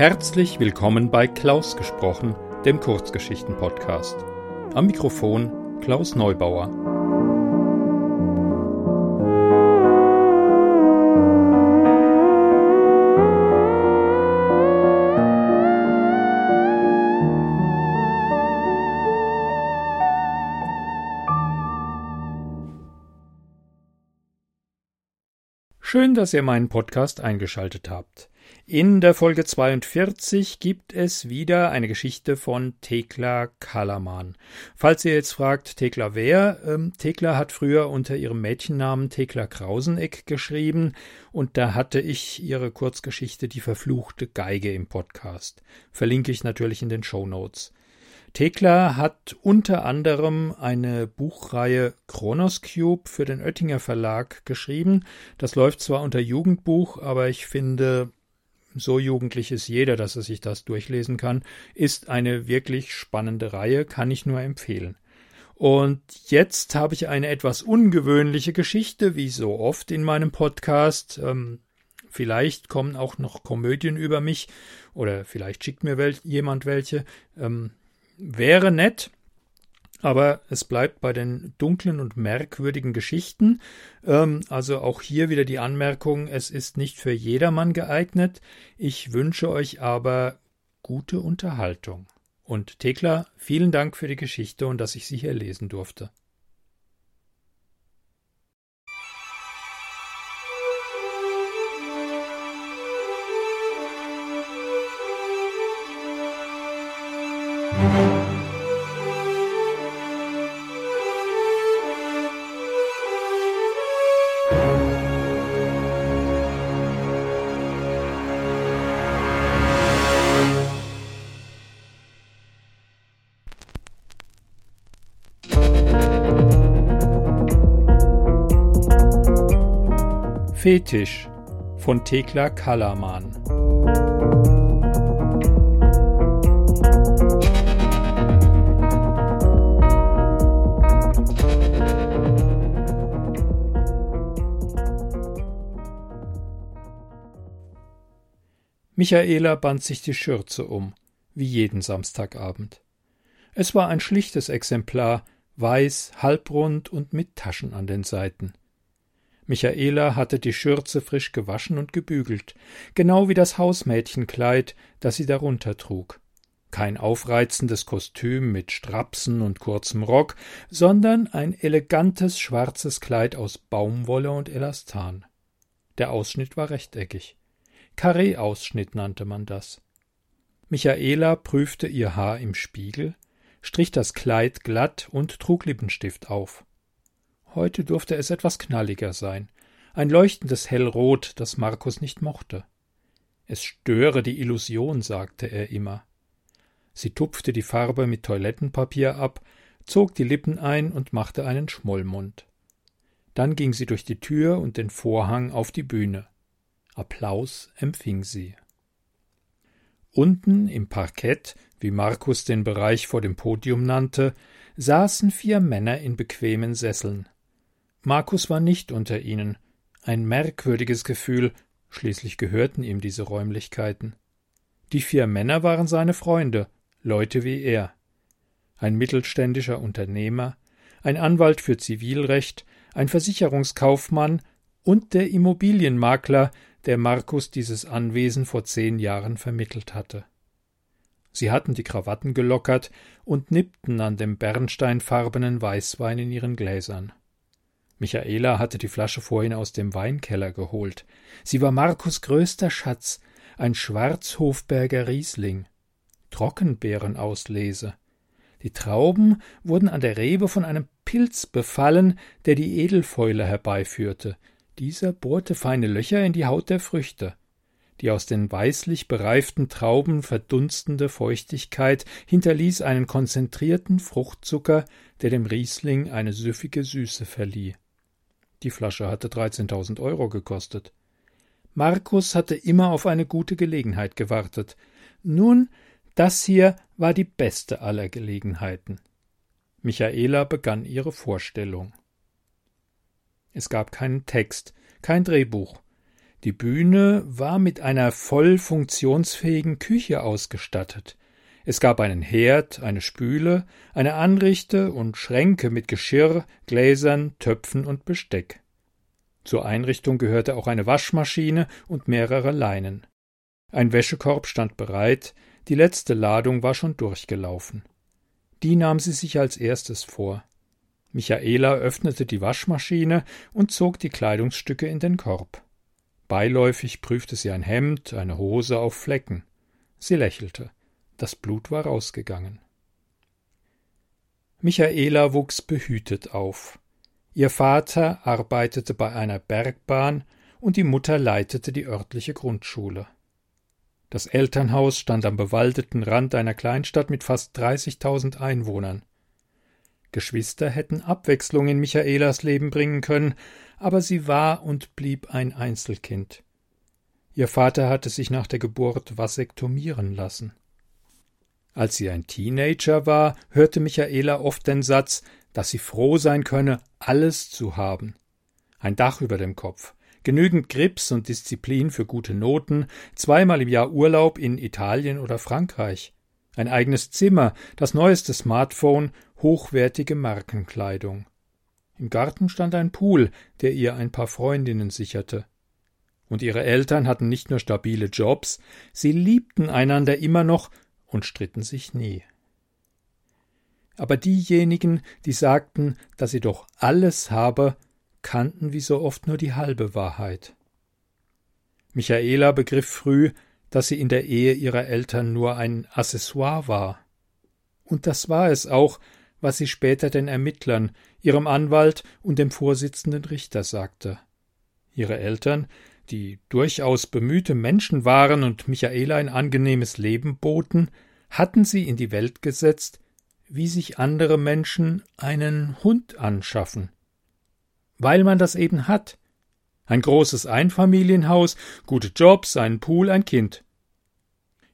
Herzlich willkommen bei Klaus gesprochen, dem Kurzgeschichten-Podcast. Am Mikrofon Klaus Neubauer. Schön, dass ihr meinen Podcast eingeschaltet habt. In der Folge 42 gibt es wieder eine Geschichte von Thekla Kalaman. Falls ihr jetzt fragt, Thekla wer? Ähm, Thekla hat früher unter ihrem Mädchennamen Thekla Krauseneck geschrieben und da hatte ich ihre Kurzgeschichte Die verfluchte Geige im Podcast. Verlinke ich natürlich in den Show Notes. Thekla hat unter anderem eine Buchreihe Chronos Cube für den Oettinger Verlag geschrieben. Das läuft zwar unter Jugendbuch, aber ich finde, so jugendlich ist jeder, dass er sich das durchlesen kann, ist eine wirklich spannende Reihe, kann ich nur empfehlen. Und jetzt habe ich eine etwas ungewöhnliche Geschichte, wie so oft in meinem Podcast. Ähm, vielleicht kommen auch noch Komödien über mich oder vielleicht schickt mir jemand welche. Ähm, wäre nett, aber es bleibt bei den dunklen und merkwürdigen Geschichten. Ähm, also auch hier wieder die Anmerkung, es ist nicht für jedermann geeignet. Ich wünsche euch aber gute Unterhaltung. Und Thekla, vielen Dank für die Geschichte und dass ich sie hier lesen durfte. Fetisch von Thekla Kalaman Michaela band sich die Schürze um, wie jeden Samstagabend. Es war ein schlichtes Exemplar, weiß, halbrund und mit Taschen an den Seiten. Michaela hatte die Schürze frisch gewaschen und gebügelt, genau wie das Hausmädchenkleid, das sie darunter trug. Kein aufreizendes Kostüm mit Strapsen und kurzem Rock, sondern ein elegantes schwarzes Kleid aus Baumwolle und Elastan. Der Ausschnitt war rechteckig. Karree-Ausschnitt nannte man das. Michaela prüfte ihr Haar im Spiegel, strich das Kleid glatt und trug Lippenstift auf. Heute durfte es etwas knalliger sein, ein leuchtendes Hellrot, das Markus nicht mochte. Es störe die Illusion, sagte er immer. Sie tupfte die Farbe mit Toilettenpapier ab, zog die Lippen ein und machte einen Schmollmund. Dann ging sie durch die Tür und den Vorhang auf die Bühne. Applaus empfing sie. Unten im Parkett, wie Markus den Bereich vor dem Podium nannte, saßen vier Männer in bequemen Sesseln. Markus war nicht unter ihnen. Ein merkwürdiges Gefühl, schließlich gehörten ihm diese Räumlichkeiten. Die vier Männer waren seine Freunde, Leute wie er. Ein mittelständischer Unternehmer, ein Anwalt für Zivilrecht, ein Versicherungskaufmann und der Immobilienmakler, der Markus dieses Anwesen vor zehn Jahren vermittelt hatte. Sie hatten die Krawatten gelockert und nippten an dem bernsteinfarbenen Weißwein in ihren Gläsern. Michaela hatte die Flasche vorhin aus dem Weinkeller geholt. Sie war Markus größter Schatz, ein Schwarzhofberger Riesling. Trockenbeerenauslese. Die Trauben wurden an der Rebe von einem Pilz befallen, der die Edelfäule herbeiführte. Dieser bohrte feine Löcher in die Haut der Früchte. Die aus den weißlich bereiften Trauben verdunstende Feuchtigkeit hinterließ einen konzentrierten Fruchtzucker, der dem Riesling eine süffige Süße verlieh. Die Flasche hatte 13.000 Euro gekostet. Markus hatte immer auf eine gute Gelegenheit gewartet. Nun, das hier war die beste aller Gelegenheiten. Michaela begann ihre Vorstellung. Es gab keinen Text, kein Drehbuch. Die Bühne war mit einer voll funktionsfähigen Küche ausgestattet. Es gab einen Herd, eine Spüle, eine Anrichte und Schränke mit Geschirr, Gläsern, Töpfen und Besteck. Zur Einrichtung gehörte auch eine Waschmaschine und mehrere Leinen. Ein Wäschekorb stand bereit, die letzte Ladung war schon durchgelaufen. Die nahm sie sich als erstes vor. Michaela öffnete die Waschmaschine und zog die Kleidungsstücke in den Korb. Beiläufig prüfte sie ein Hemd, eine Hose auf Flecken. Sie lächelte. Das Blut war rausgegangen. Michaela wuchs behütet auf. Ihr Vater arbeitete bei einer Bergbahn und die Mutter leitete die örtliche Grundschule. Das Elternhaus stand am bewaldeten Rand einer Kleinstadt mit fast 30.000 Einwohnern. Geschwister hätten Abwechslung in Michaelas Leben bringen können, aber sie war und blieb ein Einzelkind. Ihr Vater hatte sich nach der Geburt vasektomieren lassen. Als sie ein Teenager war, hörte Michaela oft den Satz, dass sie froh sein könne, alles zu haben. Ein Dach über dem Kopf, genügend Grips und Disziplin für gute Noten, zweimal im Jahr Urlaub in Italien oder Frankreich, ein eigenes Zimmer, das neueste Smartphone, hochwertige Markenkleidung. Im Garten stand ein Pool, der ihr ein paar Freundinnen sicherte. Und ihre Eltern hatten nicht nur stabile Jobs, sie liebten einander immer noch und stritten sich nie. Aber diejenigen, die sagten, dass sie doch alles habe, kannten wie so oft nur die halbe Wahrheit. Michaela begriff früh, dass sie in der Ehe ihrer Eltern nur ein Accessoire war. Und das war es auch, was sie später den Ermittlern, ihrem Anwalt und dem Vorsitzenden Richter sagte. Ihre Eltern, die durchaus bemühte Menschen waren und Michaela ein angenehmes Leben boten, hatten sie in die Welt gesetzt, wie sich andere Menschen einen Hund anschaffen. Weil man das eben hat. Ein großes Einfamilienhaus, gute Jobs, einen Pool, ein Kind.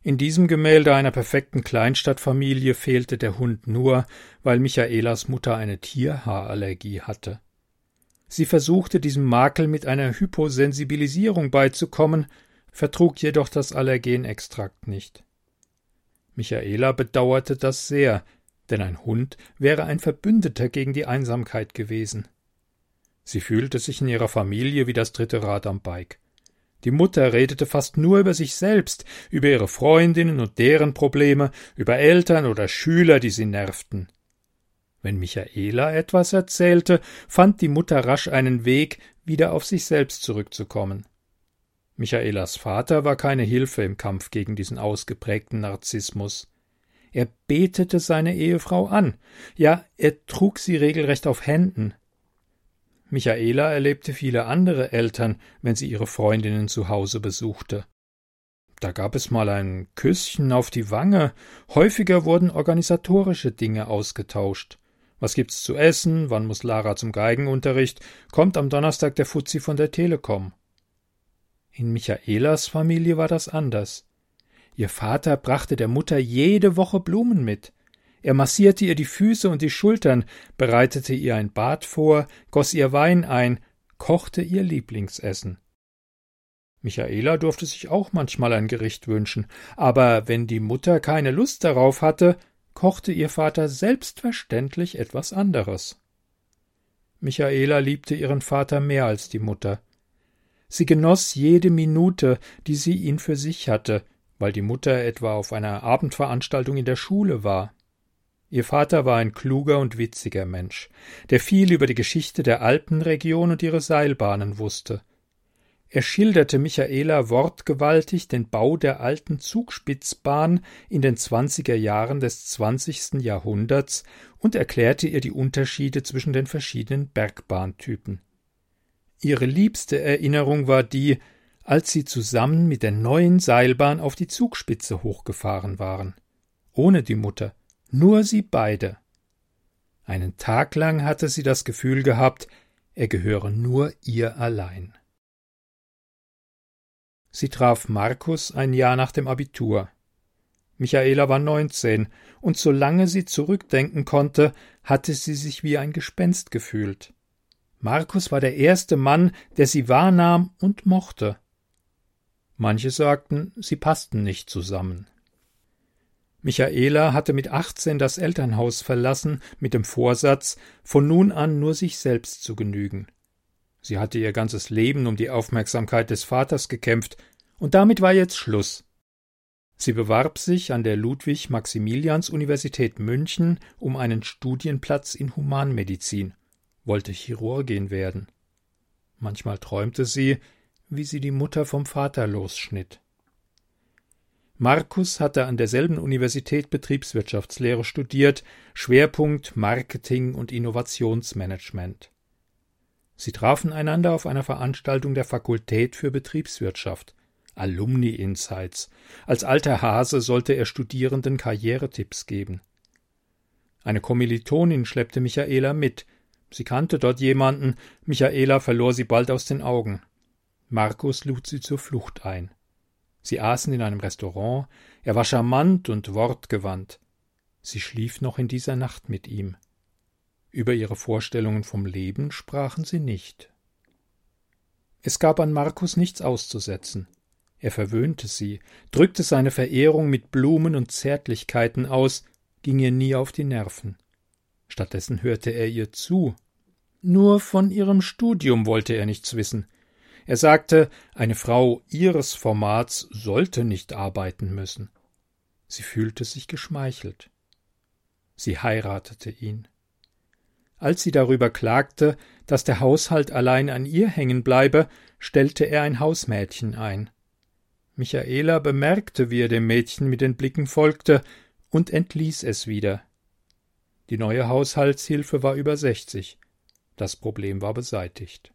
In diesem Gemälde einer perfekten Kleinstadtfamilie fehlte der Hund nur, weil Michaelas Mutter eine Tierhaarallergie hatte. Sie versuchte diesem Makel mit einer Hyposensibilisierung beizukommen, vertrug jedoch das Allergenextrakt nicht. Michaela bedauerte das sehr, denn ein Hund wäre ein Verbündeter gegen die Einsamkeit gewesen. Sie fühlte sich in ihrer Familie wie das dritte Rad am Bike. Die Mutter redete fast nur über sich selbst, über ihre Freundinnen und deren Probleme, über Eltern oder Schüler, die sie nervten. Wenn Michaela etwas erzählte, fand die Mutter rasch einen Weg, wieder auf sich selbst zurückzukommen. Michaelas Vater war keine Hilfe im Kampf gegen diesen ausgeprägten Narzissmus. Er betete seine Ehefrau an, ja, er trug sie regelrecht auf Händen. Michaela erlebte viele andere Eltern, wenn sie ihre Freundinnen zu Hause besuchte. Da gab es mal ein Küsschen auf die Wange, häufiger wurden organisatorische Dinge ausgetauscht. Was gibt's zu essen? Wann muss Lara zum Geigenunterricht? Kommt am Donnerstag der Fuzzi von der Telekom. In Michaelas Familie war das anders. Ihr Vater brachte der Mutter jede Woche Blumen mit. Er massierte ihr die Füße und die Schultern, bereitete ihr ein Bad vor, goss ihr Wein ein, kochte ihr Lieblingsessen. Michaela durfte sich auch manchmal ein Gericht wünschen, aber wenn die Mutter keine Lust darauf hatte, kochte ihr Vater selbstverständlich etwas anderes. Michaela liebte ihren Vater mehr als die Mutter. Sie genoss jede Minute, die sie ihn für sich hatte, weil die Mutter etwa auf einer Abendveranstaltung in der Schule war. Ihr Vater war ein kluger und witziger Mensch, der viel über die Geschichte der Alpenregion und ihre Seilbahnen wusste. Er schilderte Michaela wortgewaltig den Bau der alten Zugspitzbahn in den zwanziger Jahren des zwanzigsten Jahrhunderts und erklärte ihr die Unterschiede zwischen den verschiedenen Bergbahntypen. Ihre liebste Erinnerung war die, als sie zusammen mit der neuen Seilbahn auf die Zugspitze hochgefahren waren. Ohne die Mutter, nur sie beide. Einen Tag lang hatte sie das Gefühl gehabt, er gehöre nur ihr allein. Sie traf Markus ein Jahr nach dem Abitur. Michaela war neunzehn, und solange sie zurückdenken konnte, hatte sie sich wie ein Gespenst gefühlt. Markus war der erste Mann, der sie wahrnahm und mochte. Manche sagten, sie passten nicht zusammen. Michaela hatte mit achtzehn das Elternhaus verlassen, mit dem Vorsatz, von nun an nur sich selbst zu genügen. Sie hatte ihr ganzes Leben um die Aufmerksamkeit des Vaters gekämpft, und damit war jetzt Schluss. Sie bewarb sich an der Ludwig-Maximilians-Universität München um einen Studienplatz in Humanmedizin, wollte Chirurgin werden. Manchmal träumte sie, wie sie die Mutter vom Vater losschnitt. Markus hatte an derselben Universität Betriebswirtschaftslehre studiert, Schwerpunkt Marketing und Innovationsmanagement. Sie trafen einander auf einer Veranstaltung der Fakultät für Betriebswirtschaft. Alumni Insights. Als alter Hase sollte er Studierenden Karrieretipps geben. Eine Kommilitonin schleppte Michaela mit. Sie kannte dort jemanden, Michaela verlor sie bald aus den Augen. Markus lud sie zur Flucht ein. Sie aßen in einem Restaurant, er war charmant und wortgewandt. Sie schlief noch in dieser Nacht mit ihm. Über ihre Vorstellungen vom Leben sprachen sie nicht. Es gab an Markus nichts auszusetzen. Er verwöhnte sie, drückte seine Verehrung mit Blumen und Zärtlichkeiten aus, ging ihr nie auf die Nerven. Stattdessen hörte er ihr zu. Nur von ihrem Studium wollte er nichts wissen. Er sagte, eine Frau ihres Formats sollte nicht arbeiten müssen. Sie fühlte sich geschmeichelt. Sie heiratete ihn. Als sie darüber klagte, dass der Haushalt allein an ihr hängen bleibe, stellte er ein Hausmädchen ein. Michaela bemerkte, wie er dem Mädchen mit den Blicken folgte, und entließ es wieder. Die neue Haushaltshilfe war über sechzig. Das Problem war beseitigt.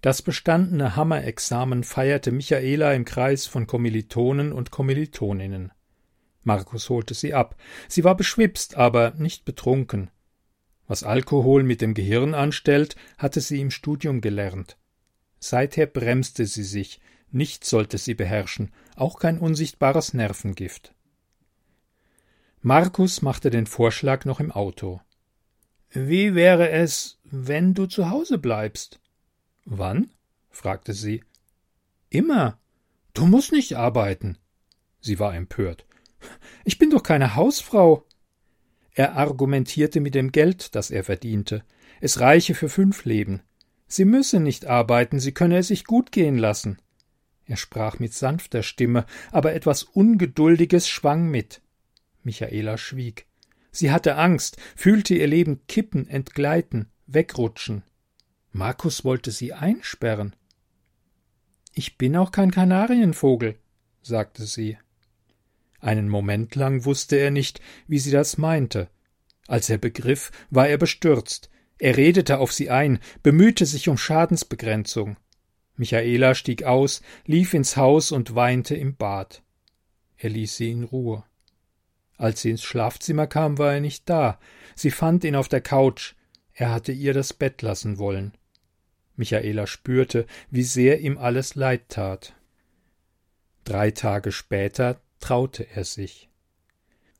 Das bestandene Hammerexamen feierte Michaela im Kreis von Kommilitonen und Kommilitoninnen. Markus holte sie ab. Sie war beschwipst, aber nicht betrunken. Was Alkohol mit dem Gehirn anstellt, hatte sie im Studium gelernt. Seither bremste sie sich, nichts sollte sie beherrschen, auch kein unsichtbares Nervengift. Markus machte den Vorschlag noch im Auto. Wie wäre es, wenn du zu Hause bleibst? Wann? fragte sie. Immer. Du musst nicht arbeiten. Sie war empört. Ich bin doch keine Hausfrau. Er argumentierte mit dem Geld, das er verdiente. Es reiche für fünf Leben. Sie müsse nicht arbeiten, sie könne es sich gut gehen lassen. Er sprach mit sanfter Stimme, aber etwas Ungeduldiges schwang mit. Michaela schwieg. Sie hatte Angst, fühlte ihr Leben kippen, entgleiten, wegrutschen. Markus wollte sie einsperren. Ich bin auch kein Kanarienvogel, sagte sie. Einen Moment lang wusste er nicht, wie sie das meinte. Als er begriff, war er bestürzt. Er redete auf sie ein, bemühte sich um Schadensbegrenzung. Michaela stieg aus, lief ins Haus und weinte im Bad. Er ließ sie in Ruhe. Als sie ins Schlafzimmer kam, war er nicht da. Sie fand ihn auf der Couch. Er hatte ihr das Bett lassen wollen. Michaela spürte, wie sehr ihm alles leid tat. Drei Tage später traute er sich.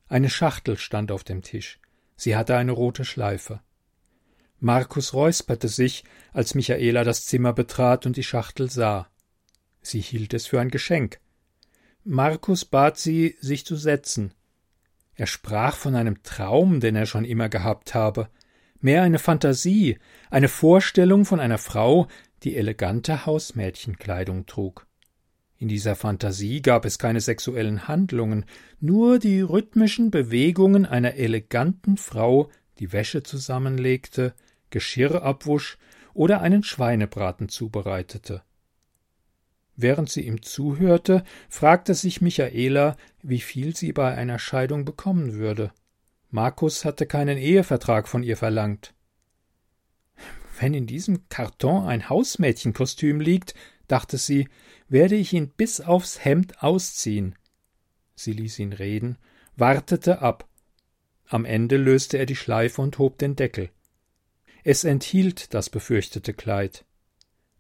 Eine Schachtel stand auf dem Tisch. Sie hatte eine rote Schleife. Markus räusperte sich, als Michaela das Zimmer betrat und die Schachtel sah. Sie hielt es für ein Geschenk. Markus bat sie, sich zu setzen. Er sprach von einem Traum, den er schon immer gehabt habe, mehr eine Fantasie, eine Vorstellung von einer Frau, die elegante Hausmädchenkleidung trug. In dieser Fantasie gab es keine sexuellen Handlungen, nur die rhythmischen Bewegungen einer eleganten Frau, die Wäsche zusammenlegte, Geschirr abwusch oder einen Schweinebraten zubereitete. Während sie ihm zuhörte, fragte sich Michaela, wie viel sie bei einer Scheidung bekommen würde. Markus hatte keinen Ehevertrag von ihr verlangt. Wenn in diesem Karton ein Hausmädchenkostüm liegt, dachte sie, werde ich ihn bis aufs Hemd ausziehen. Sie ließ ihn reden, wartete ab. Am Ende löste er die Schleife und hob den Deckel. Es enthielt das befürchtete Kleid.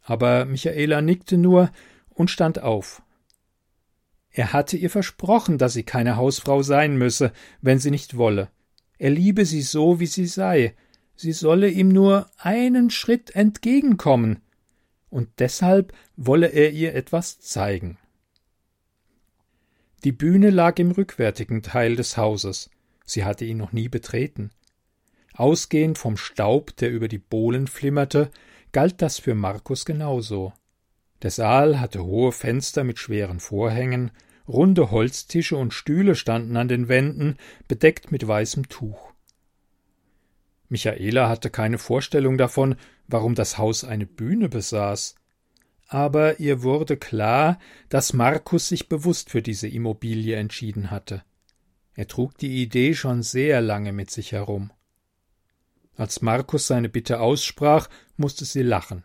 Aber Michaela nickte nur und stand auf. Er hatte ihr versprochen, dass sie keine Hausfrau sein müsse, wenn sie nicht wolle. Er liebe sie so, wie sie sei. Sie solle ihm nur einen Schritt entgegenkommen und deshalb wolle er ihr etwas zeigen. Die Bühne lag im rückwärtigen Teil des Hauses, sie hatte ihn noch nie betreten. Ausgehend vom Staub, der über die Bohlen flimmerte, galt das für Markus genauso. Der Saal hatte hohe Fenster mit schweren Vorhängen, runde Holztische und Stühle standen an den Wänden, bedeckt mit weißem Tuch. Michaela hatte keine Vorstellung davon, warum das Haus eine Bühne besaß. Aber ihr wurde klar, dass Markus sich bewusst für diese Immobilie entschieden hatte. Er trug die Idee schon sehr lange mit sich herum. Als Markus seine Bitte aussprach, musste sie lachen.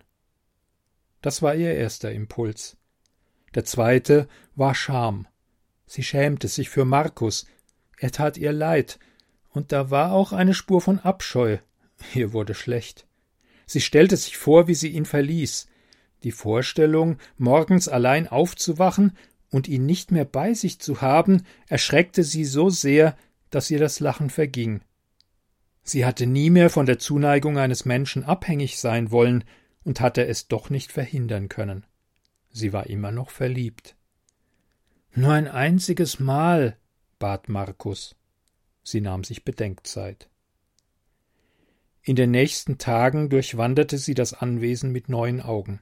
Das war ihr erster Impuls. Der zweite war Scham. Sie schämte sich für Markus, er tat ihr leid, und da war auch eine Spur von Abscheu. Ihr wurde schlecht. Sie stellte sich vor, wie sie ihn verließ. Die Vorstellung, morgens allein aufzuwachen und ihn nicht mehr bei sich zu haben, erschreckte sie so sehr, dass ihr das Lachen verging. Sie hatte nie mehr von der Zuneigung eines Menschen abhängig sein wollen und hatte es doch nicht verhindern können. Sie war immer noch verliebt. Nur ein einziges Mal, bat Markus. Sie nahm sich Bedenkzeit. In den nächsten Tagen durchwanderte sie das Anwesen mit neuen Augen.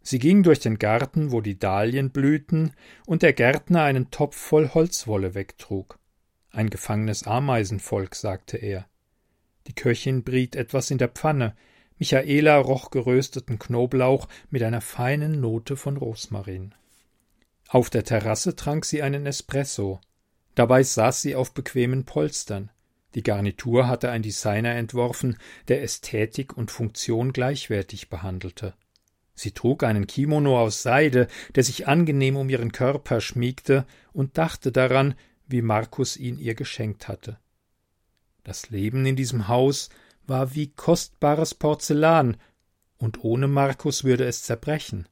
Sie ging durch den Garten, wo die Dahlien blühten, und der Gärtner einen Topf voll Holzwolle wegtrug. Ein gefangenes Ameisenvolk, sagte er. Die Köchin briet etwas in der Pfanne, Michaela roch gerösteten Knoblauch mit einer feinen Note von Rosmarin. Auf der Terrasse trank sie einen Espresso, Dabei saß sie auf bequemen Polstern. Die Garnitur hatte ein Designer entworfen, der Ästhetik und Funktion gleichwertig behandelte. Sie trug einen Kimono aus Seide, der sich angenehm um ihren Körper schmiegte, und dachte daran, wie Markus ihn ihr geschenkt hatte. Das Leben in diesem Haus war wie kostbares Porzellan, und ohne Markus würde es zerbrechen.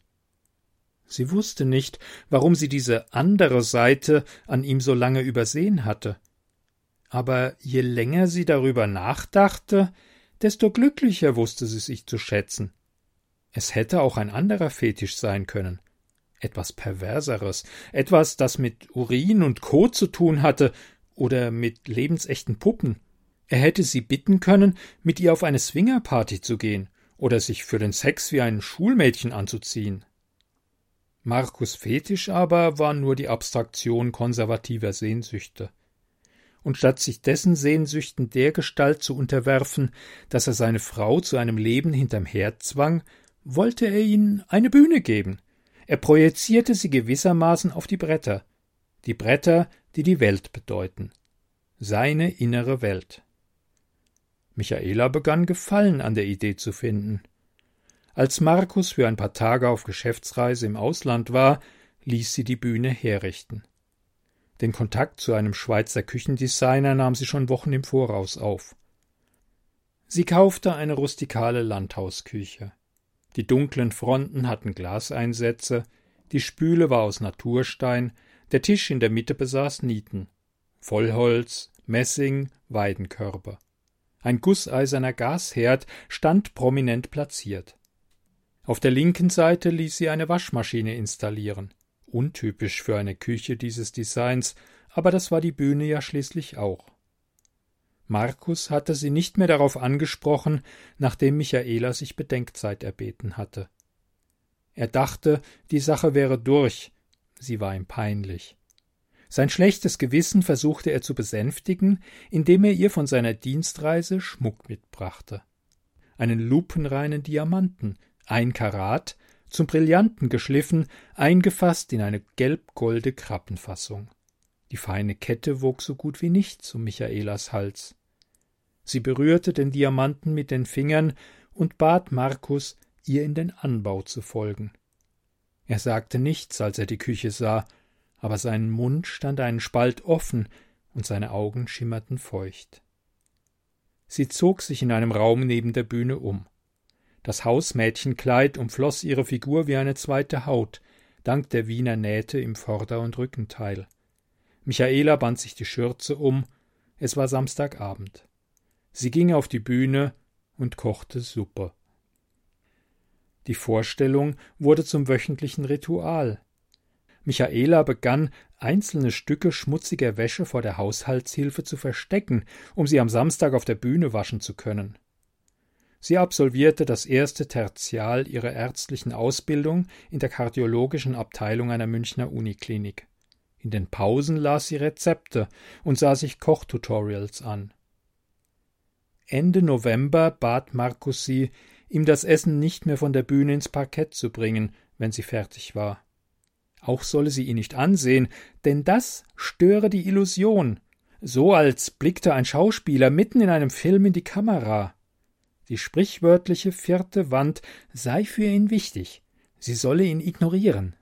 Sie wusste nicht, warum sie diese andere Seite an ihm so lange übersehen hatte. Aber je länger sie darüber nachdachte, desto glücklicher wusste sie sich zu schätzen. Es hätte auch ein anderer Fetisch sein können. Etwas Perverseres, etwas, das mit Urin und Kot zu tun hatte oder mit lebensechten Puppen. Er hätte sie bitten können, mit ihr auf eine Swingerparty zu gehen oder sich für den Sex wie ein Schulmädchen anzuziehen. Markus Fetisch aber war nur die Abstraktion konservativer Sehnsüchte. Und statt sich dessen Sehnsüchten dergestalt zu unterwerfen, dass er seine Frau zu einem Leben hinterm Herd zwang, wollte er ihnen eine Bühne geben. Er projizierte sie gewissermaßen auf die Bretter, die Bretter, die die Welt bedeuten, seine innere Welt. Michaela begann Gefallen an der Idee zu finden. Als Markus für ein paar Tage auf Geschäftsreise im Ausland war, ließ sie die Bühne herrichten. Den Kontakt zu einem Schweizer Küchendesigner nahm sie schon Wochen im Voraus auf. Sie kaufte eine rustikale Landhausküche. Die dunklen Fronten hatten Glaseinsätze, die Spüle war aus Naturstein, der Tisch in der Mitte besaß Nieten, Vollholz, Messing, Weidenkörper. Ein gusseiserner Gasherd stand prominent platziert. Auf der linken Seite ließ sie eine Waschmaschine installieren. Untypisch für eine Küche dieses Designs, aber das war die Bühne ja schließlich auch. Markus hatte sie nicht mehr darauf angesprochen, nachdem Michaela sich Bedenkzeit erbeten hatte. Er dachte, die Sache wäre durch, sie war ihm peinlich. Sein schlechtes Gewissen versuchte er zu besänftigen, indem er ihr von seiner Dienstreise Schmuck mitbrachte. Einen lupenreinen Diamanten, ein Karat, zum Brillanten geschliffen, eingefasst in eine gelb-golde Krabbenfassung. Die feine Kette wog so gut wie nichts um Michaelas Hals. Sie berührte den Diamanten mit den Fingern und bat Markus, ihr in den Anbau zu folgen. Er sagte nichts, als er die Küche sah, aber sein Mund stand einen Spalt offen und seine Augen schimmerten feucht. Sie zog sich in einem Raum neben der Bühne um. Das Hausmädchenkleid umfloß ihre Figur wie eine zweite Haut, dank der Wiener Nähte im Vorder- und Rückenteil. Michaela band sich die Schürze um, es war Samstagabend. Sie ging auf die Bühne und kochte Suppe. Die Vorstellung wurde zum wöchentlichen Ritual. Michaela begann, einzelne Stücke schmutziger Wäsche vor der Haushaltshilfe zu verstecken, um sie am Samstag auf der Bühne waschen zu können. Sie absolvierte das erste Tertial ihrer ärztlichen Ausbildung in der kardiologischen Abteilung einer Münchner Uniklinik. In den Pausen las sie Rezepte und sah sich Kochtutorials an. Ende November bat Markus sie, ihm das Essen nicht mehr von der Bühne ins Parkett zu bringen, wenn sie fertig war. Auch solle sie ihn nicht ansehen, denn das störe die Illusion, so als blickte ein Schauspieler mitten in einem Film in die Kamera. Die sprichwörtliche vierte Wand sei für ihn wichtig, sie solle ihn ignorieren.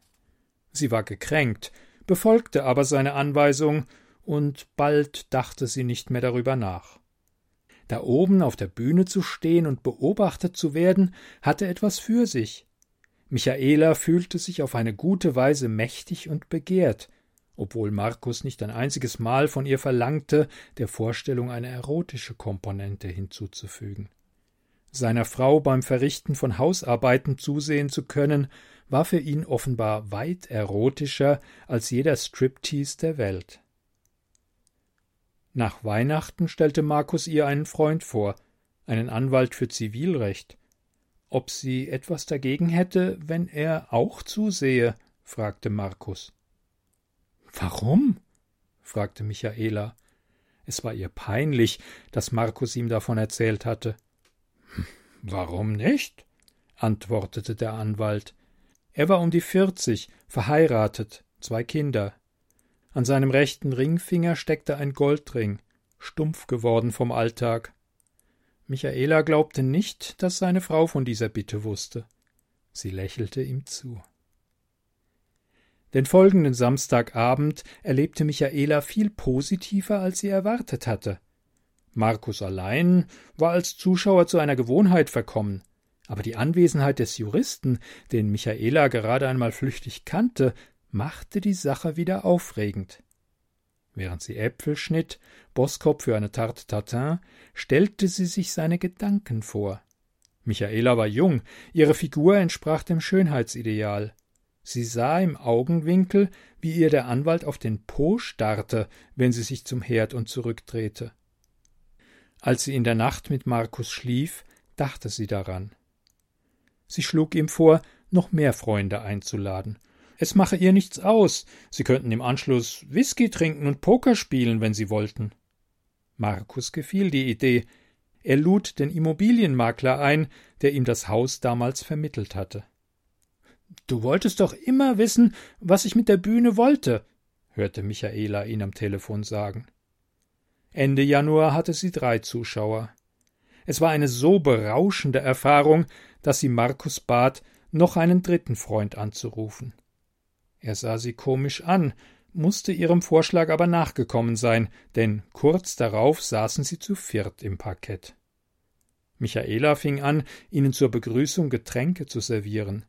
Sie war gekränkt, befolgte aber seine Anweisung, und bald dachte sie nicht mehr darüber nach. Da oben auf der Bühne zu stehen und beobachtet zu werden, hatte etwas für sich. Michaela fühlte sich auf eine gute Weise mächtig und begehrt, obwohl Markus nicht ein einziges Mal von ihr verlangte, der Vorstellung eine erotische Komponente hinzuzufügen. Seiner Frau beim Verrichten von Hausarbeiten zusehen zu können, war für ihn offenbar weit erotischer als jeder Striptease der Welt. Nach Weihnachten stellte Markus ihr einen Freund vor, einen Anwalt für Zivilrecht, ob sie etwas dagegen hätte, wenn er auch zusehe? fragte Markus. Warum? fragte Michaela. Es war ihr peinlich, dass Markus ihm davon erzählt hatte. Warum nicht? antwortete der Anwalt. Er war um die vierzig, verheiratet, zwei Kinder. An seinem rechten Ringfinger steckte ein Goldring, stumpf geworden vom Alltag. Michaela glaubte nicht, dass seine Frau von dieser Bitte wusste. Sie lächelte ihm zu. Den folgenden Samstagabend erlebte Michaela viel positiver, als sie erwartet hatte. Markus allein war als Zuschauer zu einer Gewohnheit verkommen, aber die Anwesenheit des Juristen, den Michaela gerade einmal flüchtig kannte, machte die Sache wieder aufregend. Während sie Äpfel schnitt, Boskop für eine Tarte Tatin, stellte sie sich seine Gedanken vor. Michaela war jung, ihre Figur entsprach dem Schönheitsideal. Sie sah im Augenwinkel, wie ihr der Anwalt auf den Po starrte, wenn sie sich zum Herd und zurückdrehte. Als sie in der Nacht mit Markus schlief, dachte sie daran. Sie schlug ihm vor, noch mehr Freunde einzuladen, es mache ihr nichts aus. Sie könnten im Anschluss Whisky trinken und Poker spielen, wenn sie wollten. Markus gefiel die Idee. Er lud den Immobilienmakler ein, der ihm das Haus damals vermittelt hatte. Du wolltest doch immer wissen, was ich mit der Bühne wollte, hörte Michaela ihn am Telefon sagen. Ende Januar hatte sie drei Zuschauer. Es war eine so berauschende Erfahrung, dass sie Markus bat, noch einen dritten Freund anzurufen. Er sah sie komisch an, musste ihrem Vorschlag aber nachgekommen sein, denn kurz darauf saßen sie zu viert im Parkett. Michaela fing an, ihnen zur Begrüßung Getränke zu servieren.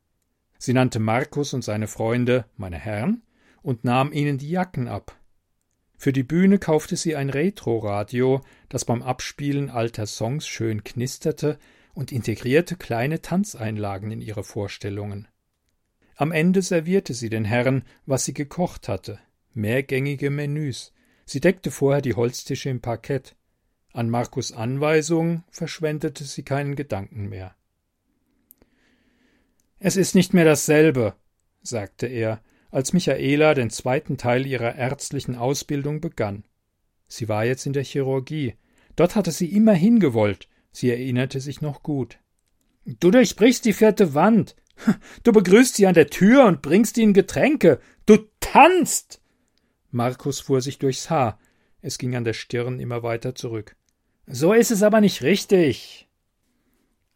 Sie nannte Markus und seine Freunde meine Herren und nahm ihnen die Jacken ab. Für die Bühne kaufte sie ein Retro-Radio, das beim Abspielen alter Songs schön knisterte und integrierte kleine Tanzeinlagen in ihre Vorstellungen. Am Ende servierte sie den Herren, was sie gekocht hatte, mehrgängige Menüs. Sie deckte vorher die Holztische im Parkett. An Markus Anweisung verschwendete sie keinen Gedanken mehr. Es ist nicht mehr dasselbe, sagte er, als Michaela den zweiten Teil ihrer ärztlichen Ausbildung begann. Sie war jetzt in der Chirurgie. Dort hatte sie immer hingewollt. Sie erinnerte sich noch gut. Du durchbrichst die vierte Wand, Du begrüßt sie an der Tür und bringst ihnen Getränke. Du tanzt. Markus fuhr sich durchs Haar. Es ging an der Stirn immer weiter zurück. So ist es aber nicht richtig.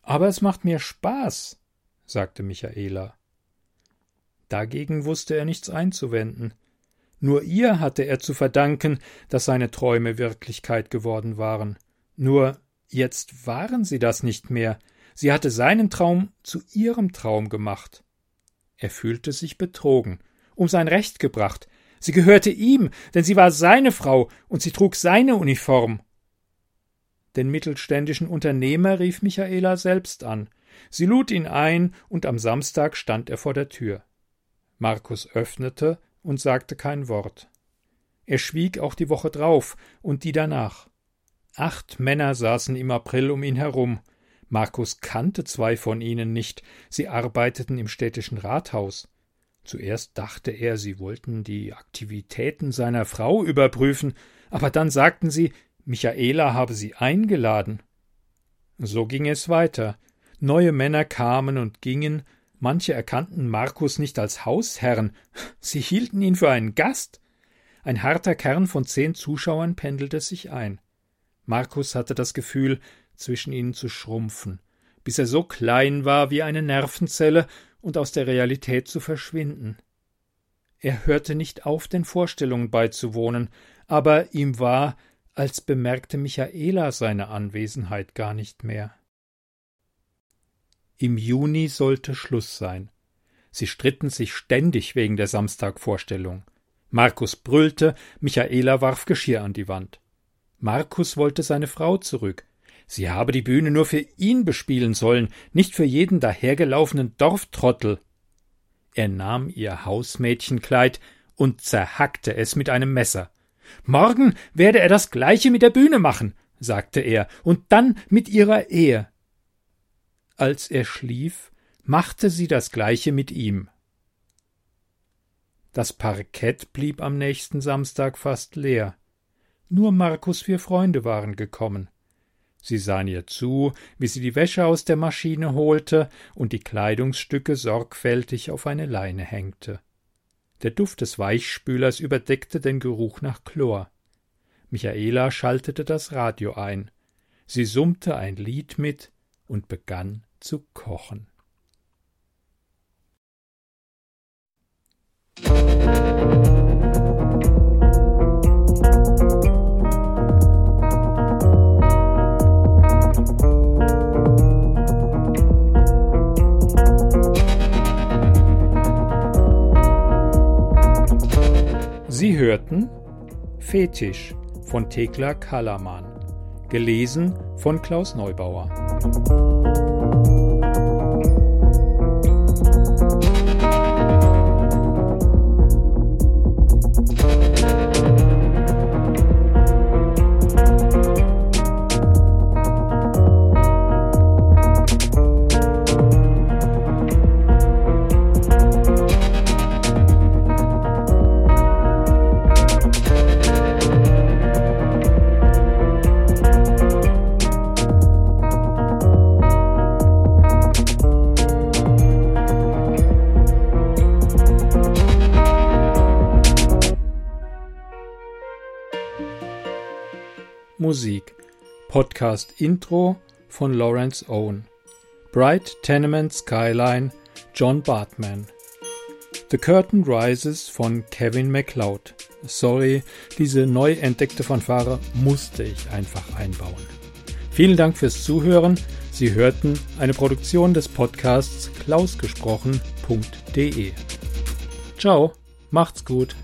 Aber es macht mir Spaß, sagte Michaela. Dagegen wusste er nichts einzuwenden. Nur ihr hatte er zu verdanken, dass seine Träume Wirklichkeit geworden waren. Nur jetzt waren sie das nicht mehr, Sie hatte seinen Traum zu ihrem Traum gemacht. Er fühlte sich betrogen, um sein Recht gebracht. Sie gehörte ihm, denn sie war seine Frau und sie trug seine Uniform. Den mittelständischen Unternehmer rief Michaela selbst an. Sie lud ihn ein, und am Samstag stand er vor der Tür. Markus öffnete und sagte kein Wort. Er schwieg auch die Woche drauf und die danach. Acht Männer saßen im April um ihn herum. Markus kannte zwei von ihnen nicht, sie arbeiteten im städtischen Rathaus. Zuerst dachte er, sie wollten die Aktivitäten seiner Frau überprüfen, aber dann sagten sie, Michaela habe sie eingeladen. So ging es weiter. Neue Männer kamen und gingen, manche erkannten Markus nicht als Hausherrn, sie hielten ihn für einen Gast. Ein harter Kern von zehn Zuschauern pendelte sich ein. Markus hatte das Gefühl, zwischen ihnen zu schrumpfen, bis er so klein war wie eine Nervenzelle und aus der Realität zu verschwinden. Er hörte nicht auf, den Vorstellungen beizuwohnen, aber ihm war, als bemerkte Michaela seine Anwesenheit gar nicht mehr. Im Juni sollte Schluss sein. Sie stritten sich ständig wegen der Samstagvorstellung. Markus brüllte, Michaela warf Geschirr an die Wand. Markus wollte seine Frau zurück. Sie habe die Bühne nur für ihn bespielen sollen, nicht für jeden dahergelaufenen Dorftrottel. Er nahm ihr Hausmädchenkleid und zerhackte es mit einem Messer. Morgen werde er das gleiche mit der Bühne machen, sagte er, und dann mit ihrer Ehe. Als er schlief, machte sie das gleiche mit ihm. Das Parkett blieb am nächsten Samstag fast leer. Nur Markus vier Freunde waren gekommen. Sie sahen ihr zu, wie sie die Wäsche aus der Maschine holte und die Kleidungsstücke sorgfältig auf eine Leine hängte. Der Duft des Weichspülers überdeckte den Geruch nach Chlor. Michaela schaltete das Radio ein. Sie summte ein Lied mit und begann zu kochen. Sie hörten Fetisch von Thekla Kalaman, gelesen von Klaus Neubauer. Thank you. Podcast Intro von Lawrence Owen Bright Tenement Skyline John Bartman The Curtain Rises von Kevin MacLeod Sorry, diese neu entdeckte Fanfare musste ich einfach einbauen. Vielen Dank fürs Zuhören. Sie hörten eine Produktion des Podcasts klausgesprochen.de. Ciao, macht's gut.